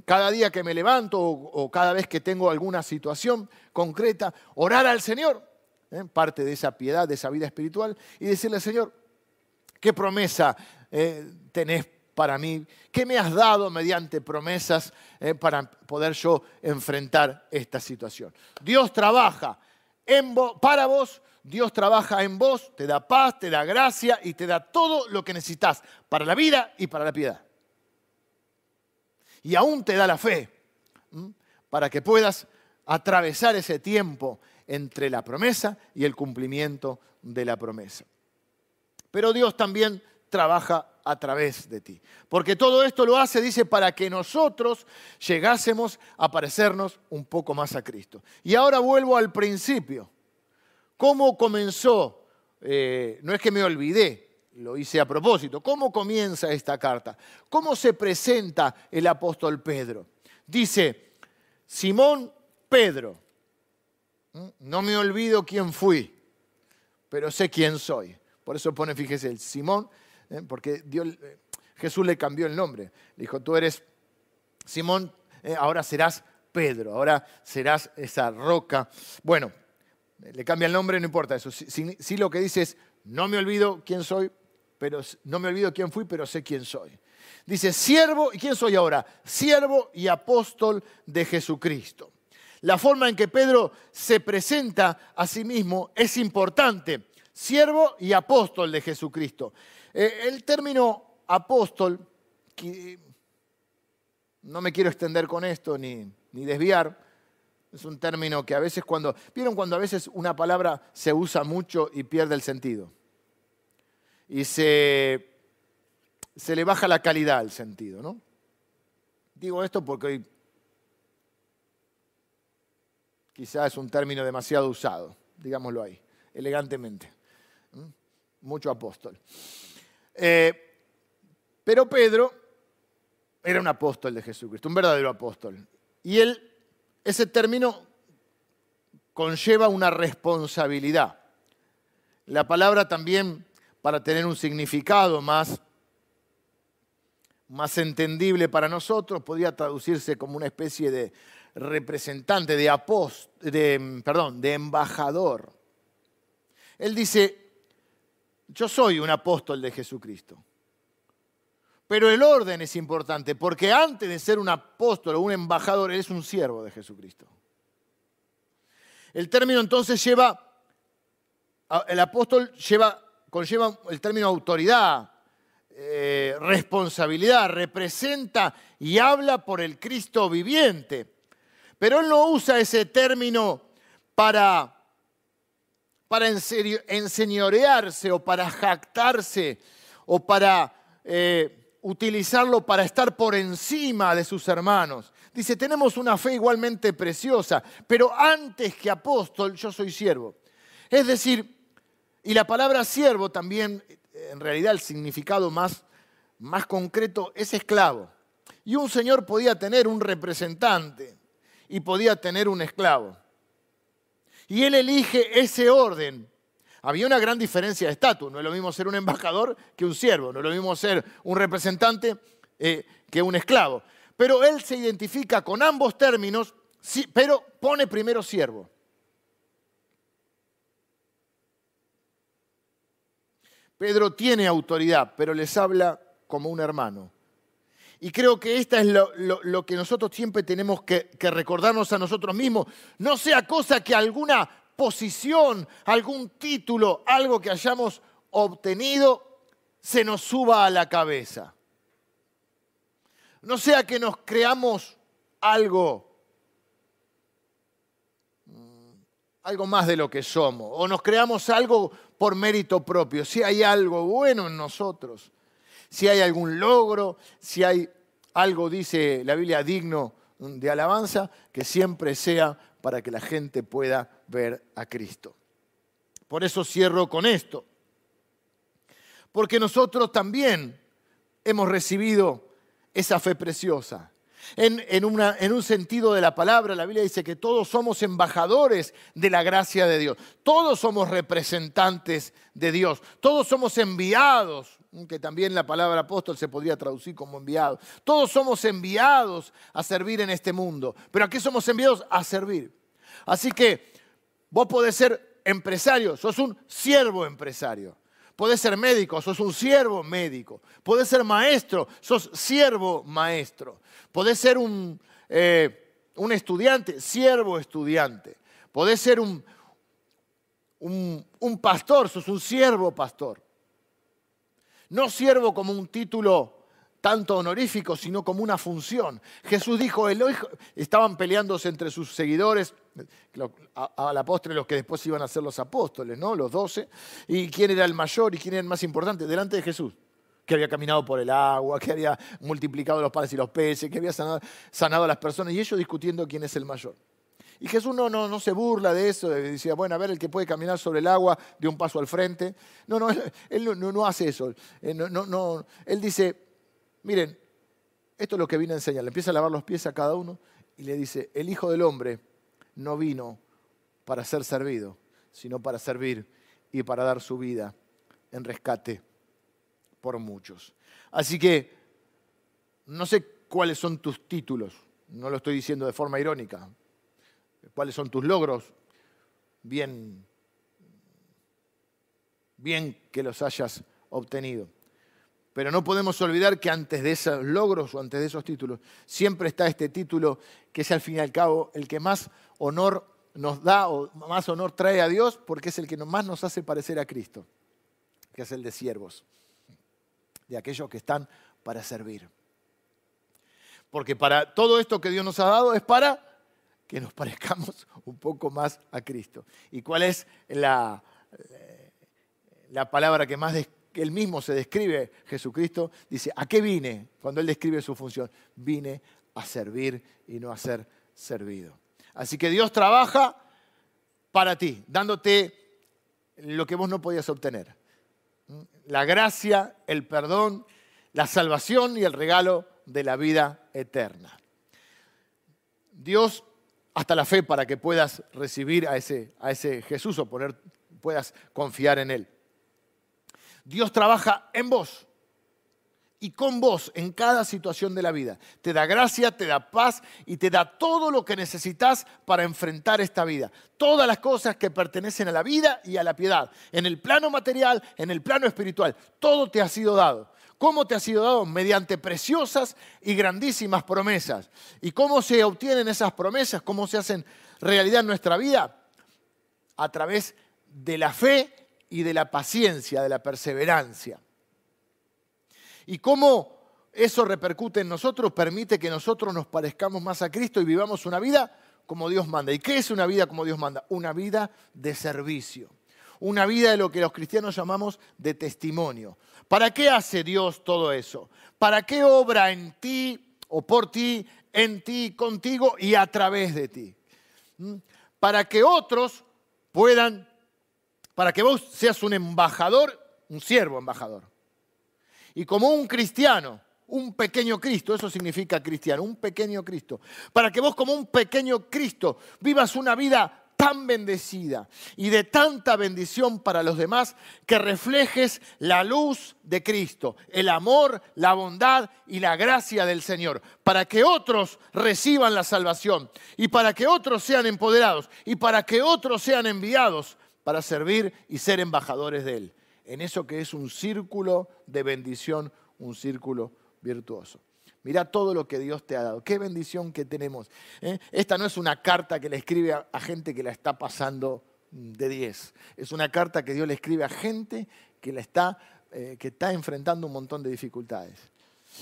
cada día que me levanto o, cada vez que tengo alguna situación concreta, orar al Señor, ¿eh? parte de esa piedad, de esa vida espiritual, y decirle, Señor, ¿qué promesa eh, tenés para mí? ¿Qué me has dado mediante promesas eh, para poder yo enfrentar esta situación? Dios trabaja en para vos, Dios trabaja en vos, te da paz, te da gracia y te da todo lo que necesitas para la vida y para la piedad. Y aún te da la fe para que puedas atravesar ese tiempo entre la promesa y el cumplimiento de la promesa. Pero Dios también trabaja a través de ti. Porque todo esto lo hace, dice, para que nosotros llegásemos a parecernos un poco más a Cristo. Y ahora vuelvo al principio. ¿Cómo comenzó? Eh, no es que me olvidé, lo hice a propósito. ¿Cómo comienza esta carta? ¿Cómo se presenta el apóstol Pedro? Dice, Simón Pedro, no me olvido quién fui, pero sé quién soy. Por eso pone, fíjese, el Simón ¿eh? porque eh, Jesús le cambió el nombre. Le dijo, tú eres Simón, ¿eh? ahora serás Pedro, ahora serás esa roca. Bueno, le cambia el nombre, no importa eso. Sí, lo que dice es, no me olvido quién soy, pero no me olvido quién fui, pero sé quién soy. Dice, siervo, ¿y quién soy ahora? Siervo y apóstol de Jesucristo. La forma en que Pedro se presenta a sí mismo es importante. Siervo y apóstol de Jesucristo. Eh, el término apóstol, no me quiero extender con esto ni, ni desviar, es un término que a veces cuando, ¿vieron cuando a veces una palabra se usa mucho y pierde el sentido? Y se, se le baja la calidad al sentido, ¿no? Digo esto porque hoy quizás es un término demasiado usado, digámoslo ahí, elegantemente. Mucho apóstol. Eh, pero Pedro era un apóstol de Jesucristo, un verdadero apóstol. Y él, ese término conlleva una responsabilidad. La palabra también, para tener un significado más, más entendible para nosotros, podría traducirse como una especie de representante, de, de, perdón, de embajador. Él dice, yo soy un apóstol de Jesucristo. Pero el orden es importante, porque antes de ser un apóstol o un embajador, eres un siervo de Jesucristo. El término entonces lleva, el apóstol lleva, conlleva el término autoridad, eh, responsabilidad, representa y habla por el Cristo viviente. Pero él no usa ese término para para enseñorearse o para jactarse o para eh, utilizarlo para estar por encima de sus hermanos. Dice, tenemos una fe igualmente preciosa, pero antes que apóstol yo soy siervo. Es decir, y la palabra siervo también, en realidad el significado más, más concreto es esclavo. Y un señor podía tener un representante y podía tener un esclavo. Y él elige ese orden. Había una gran diferencia de estatus. No es lo mismo ser un embajador que un siervo. No es lo mismo ser un representante eh, que un esclavo. Pero él se identifica con ambos términos, pero pone primero siervo. Pedro tiene autoridad, pero les habla como un hermano. Y creo que esta es lo, que nosotros siempre tenemos que, que recordarnos a nosotros mismos. No sea cosa que alguna posición, algún título, algo que hayamos obtenido, se nos suba a la cabeza. No sea que nos creamos algo, mm, algo más de lo que somos, o nos creamos algo por mérito propio. Si hay algo bueno en nosotros, si hay algún logro, si hay algo, dice la Biblia, digno de alabanza, que siempre sea para que la gente pueda ver a Cristo. Por eso cierro con esto. Porque nosotros también hemos recibido esa fe preciosa. En, un sentido de la palabra, la Biblia dice que todos somos embajadores de la gracia de Dios. Todos somos representantes de Dios. Todos somos enviados, que también la palabra apóstol se podría traducir como enviado. Todos somos enviados a servir en este mundo. ¿Pero a qué somos enviados? A servir. Así que vos podés ser empresario, sos un siervo empresario. Podés ser médico, sos un siervo médico. Podés ser maestro, sos siervo maestro. Podés ser un, eh, un estudiante, siervo estudiante. Podés ser un, un, un pastor, sos un siervo pastor. No siervo como un título tanto honorífico, sino como una función. Jesús dijo, estaban peleándose entre sus seguidores, a, la postre los que después iban a ser los apóstoles, ¿no? Los doce, y quién era el mayor y quién era el más importante, delante de Jesús, que había caminado por el agua, que había multiplicado los panes y los peces, que había sanado, a las personas, y ellos discutiendo quién es el mayor. Y Jesús no, no, no se burla de eso, decía, bueno, a ver, el que puede caminar sobre el agua de un paso al frente. No, no, él, no, hace eso. Eh, él dice, Miren, esto es lo que vine a enseñar. Le empieza a lavar los pies a cada uno y le dice, el Hijo del Hombre no vino para ser servido, sino para servir y para dar su vida en rescate por muchos. Así que no sé cuáles son tus títulos, no lo estoy diciendo de forma irónica, cuáles son tus logros, bien, bien que los hayas obtenido. Pero no podemos olvidar que antes de esos logros o antes de esos títulos, siempre está este título que es al fin y al cabo el que más honor nos da o más honor trae a Dios porque es el que más nos hace parecer a Cristo, que es el de siervos, de aquellos que están para servir. Porque para todo esto que Dios nos ha dado es para que nos parezcamos un poco más a Cristo. ¿Y cuál es la, la palabra que más? Que él mismo se describe, Jesucristo, dice, ¿a qué vine? Cuando él describe su función, vine a servir y no a ser servido. Así que Dios trabaja para ti, dándote lo que vos no podías obtener. La gracia, el perdón, la salvación y el regalo de la vida eterna. Dios, hasta la fe para que puedas recibir a ese, a ese Jesús o poner, puedas confiar en Él. Dios trabaja en vos y con vos en cada situación de la vida. Te da gracia, te da paz y te da todo lo que necesitas para enfrentar esta vida. Todas las cosas que pertenecen a la vida y a la piedad. En el plano material, en el plano espiritual. Todo te ha sido dado. ¿Cómo te ha sido dado? Mediante preciosas y grandísimas promesas. ¿Y cómo se obtienen esas promesas? ¿Cómo se hacen realidad en nuestra vida? A través de la fe y de la paciencia, de la perseverancia. Y cómo eso repercute en nosotros, permite que nosotros nos parezcamos más a Cristo y vivamos una vida como Dios manda. ¿Y qué es una vida como Dios manda? Una vida de servicio. Una vida de lo que los cristianos llamamos de testimonio. ¿Para qué hace Dios todo eso? ¿Para qué obra en ti o por ti, en ti, contigo y a través de ti? ¿Mm? Para que otros puedan para que vos seas un embajador, un siervo embajador. Y como un cristiano, un pequeño Cristo, eso significa cristiano, un pequeño Cristo. Para que vos como un pequeño Cristo vivas una vida tan bendecida y de tanta bendición para los demás que reflejes la luz de Cristo, el amor, la bondad y la gracia del Señor, para que otros reciban la salvación y para que otros sean empoderados y para que otros sean enviados para servir y ser embajadores de Él, en eso que es un círculo de bendición, un círculo virtuoso. Mira todo lo que Dios te ha dado. Qué bendición que tenemos. ¿eh? Esta no es una carta que le escribe a, gente que la está pasando de 10. Es una carta que Dios le escribe a gente que, está, eh, que está enfrentando un montón de dificultades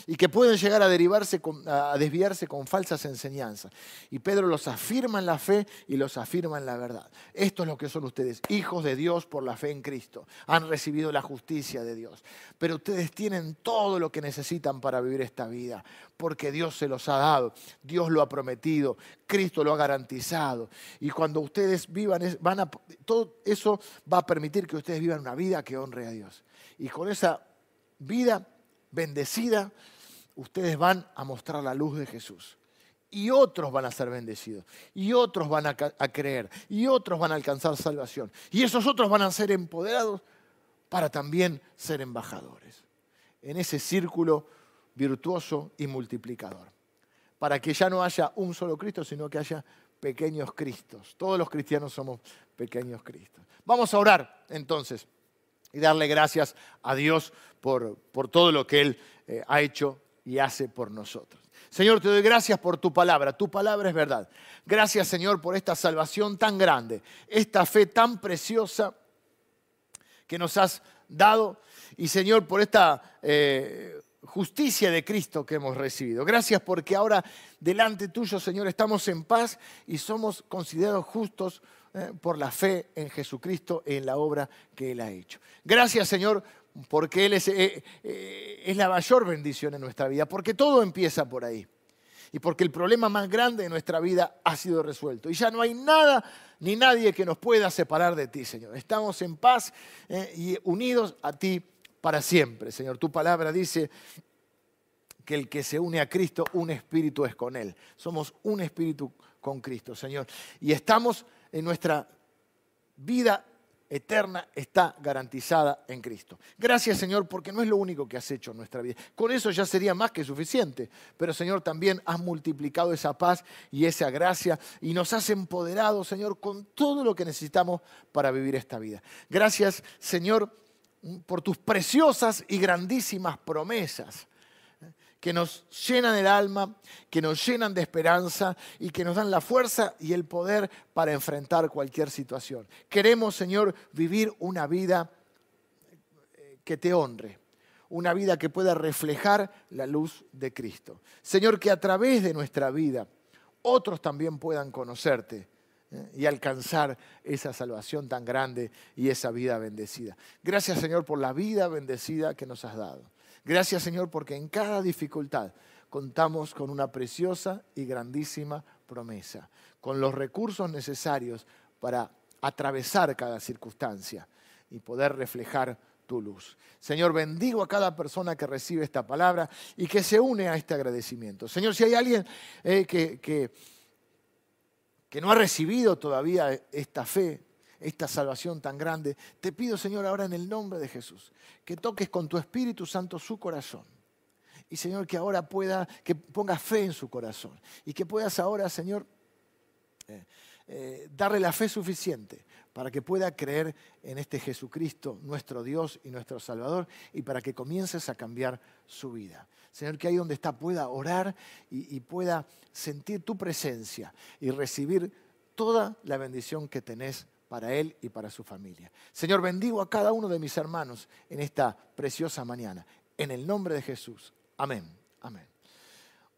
y que pueden llegar a derivarse, a desviarse con falsas enseñanzas. Y Pedro los afirma en la fe y los afirma en la verdad. Esto es lo que son ustedes, hijos de Dios por la fe en Cristo. Han recibido la justicia de Dios. Pero ustedes tienen todo lo que necesitan para vivir esta vida, porque Dios se los ha dado, Dios lo ha prometido, Cristo lo ha garantizado. Y cuando ustedes vivan, van a, todo eso va a permitir que ustedes vivan una vida que honre a Dios. Y con esa vida bendecida, ustedes van a mostrar la luz de Jesús. Y otros van a ser bendecidos. Y otros van a, creer. Y otros van a alcanzar salvación. Y esos otros van a ser empoderados para también ser embajadores. En ese círculo virtuoso y multiplicador. Para que ya no haya un solo Cristo, sino que haya pequeños Cristos. Todos los cristianos somos pequeños Cristos. Vamos a orar entonces y darle gracias a Dios por, por todo lo que Él eh, ha hecho y hace por nosotros. Señor, te doy gracias por tu palabra. Tu palabra es verdad. Gracias, Señor, por esta salvación tan grande, esta fe tan preciosa que nos has dado. Y, Señor, por esta eh, justicia de Cristo que hemos recibido. Gracias porque ahora delante tuyo, Señor, estamos en paz y somos considerados justos eh, por la fe en Jesucristo, en la obra que Él ha hecho. Gracias, Señor, porque Él es, eh, eh, es la mayor bendición en nuestra vida, porque todo empieza por ahí. Y porque el problema más grande de nuestra vida ha sido resuelto. Y ya no hay nada ni nadie que nos pueda separar de ti, Señor. Estamos en paz y unidos a ti para siempre, Señor. Tu palabra dice que el que se une a Cristo, un espíritu es con Él. Somos un espíritu con Cristo, Señor. Y estamos en nuestra vida eterna está garantizada en Cristo. Gracias Señor porque no es lo único que has hecho en nuestra vida. Con eso ya sería más que suficiente. Pero Señor también has multiplicado esa paz y esa gracia y nos has empoderado Señor con todo lo que necesitamos para vivir esta vida. Gracias Señor por tus preciosas y grandísimas promesas que nos llenan el alma, que nos llenan de esperanza y que nos dan la fuerza y el poder para enfrentar cualquier situación. Queremos, Señor, vivir una vida eh, que te honre, una vida que pueda reflejar la luz de Cristo. Señor, que a través de nuestra vida otros también puedan conocerte eh, y alcanzar esa salvación tan grande y esa vida bendecida. Gracias Señor por la vida bendecida que nos has dado. Gracias Señor porque en cada dificultad contamos con una preciosa y grandísima promesa, con los recursos necesarios para atravesar cada circunstancia y poder reflejar tu luz. Señor, bendigo a cada persona que recibe esta palabra y que se une a este agradecimiento. Señor, si hay alguien eh, que, que, que no ha recibido todavía esta fe, esta salvación tan grande. Te pido, Señor, ahora en el nombre de Jesús, que toques con tu Espíritu Santo su corazón. Y Señor, que ahora pueda, que pongas fe en su corazón. Y que puedas ahora, Señor, eh, eh, darle la fe suficiente para que pueda creer en este Jesucristo, nuestro Dios y nuestro Salvador, y para que comiences a cambiar su vida. Señor, que ahí donde está pueda orar y, y pueda sentir tu presencia y recibir toda la bendición que tenés para él y para su familia. Señor, bendigo a cada uno de mis hermanos en esta preciosa mañana. En el nombre de Jesús. Amén. Amén.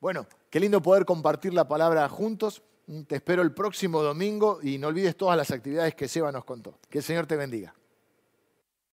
Bueno, qué lindo poder compartir la palabra juntos. Te espero el próximo domingo y no olvides todas las actividades que Seba nos contó. Que el Señor te bendiga.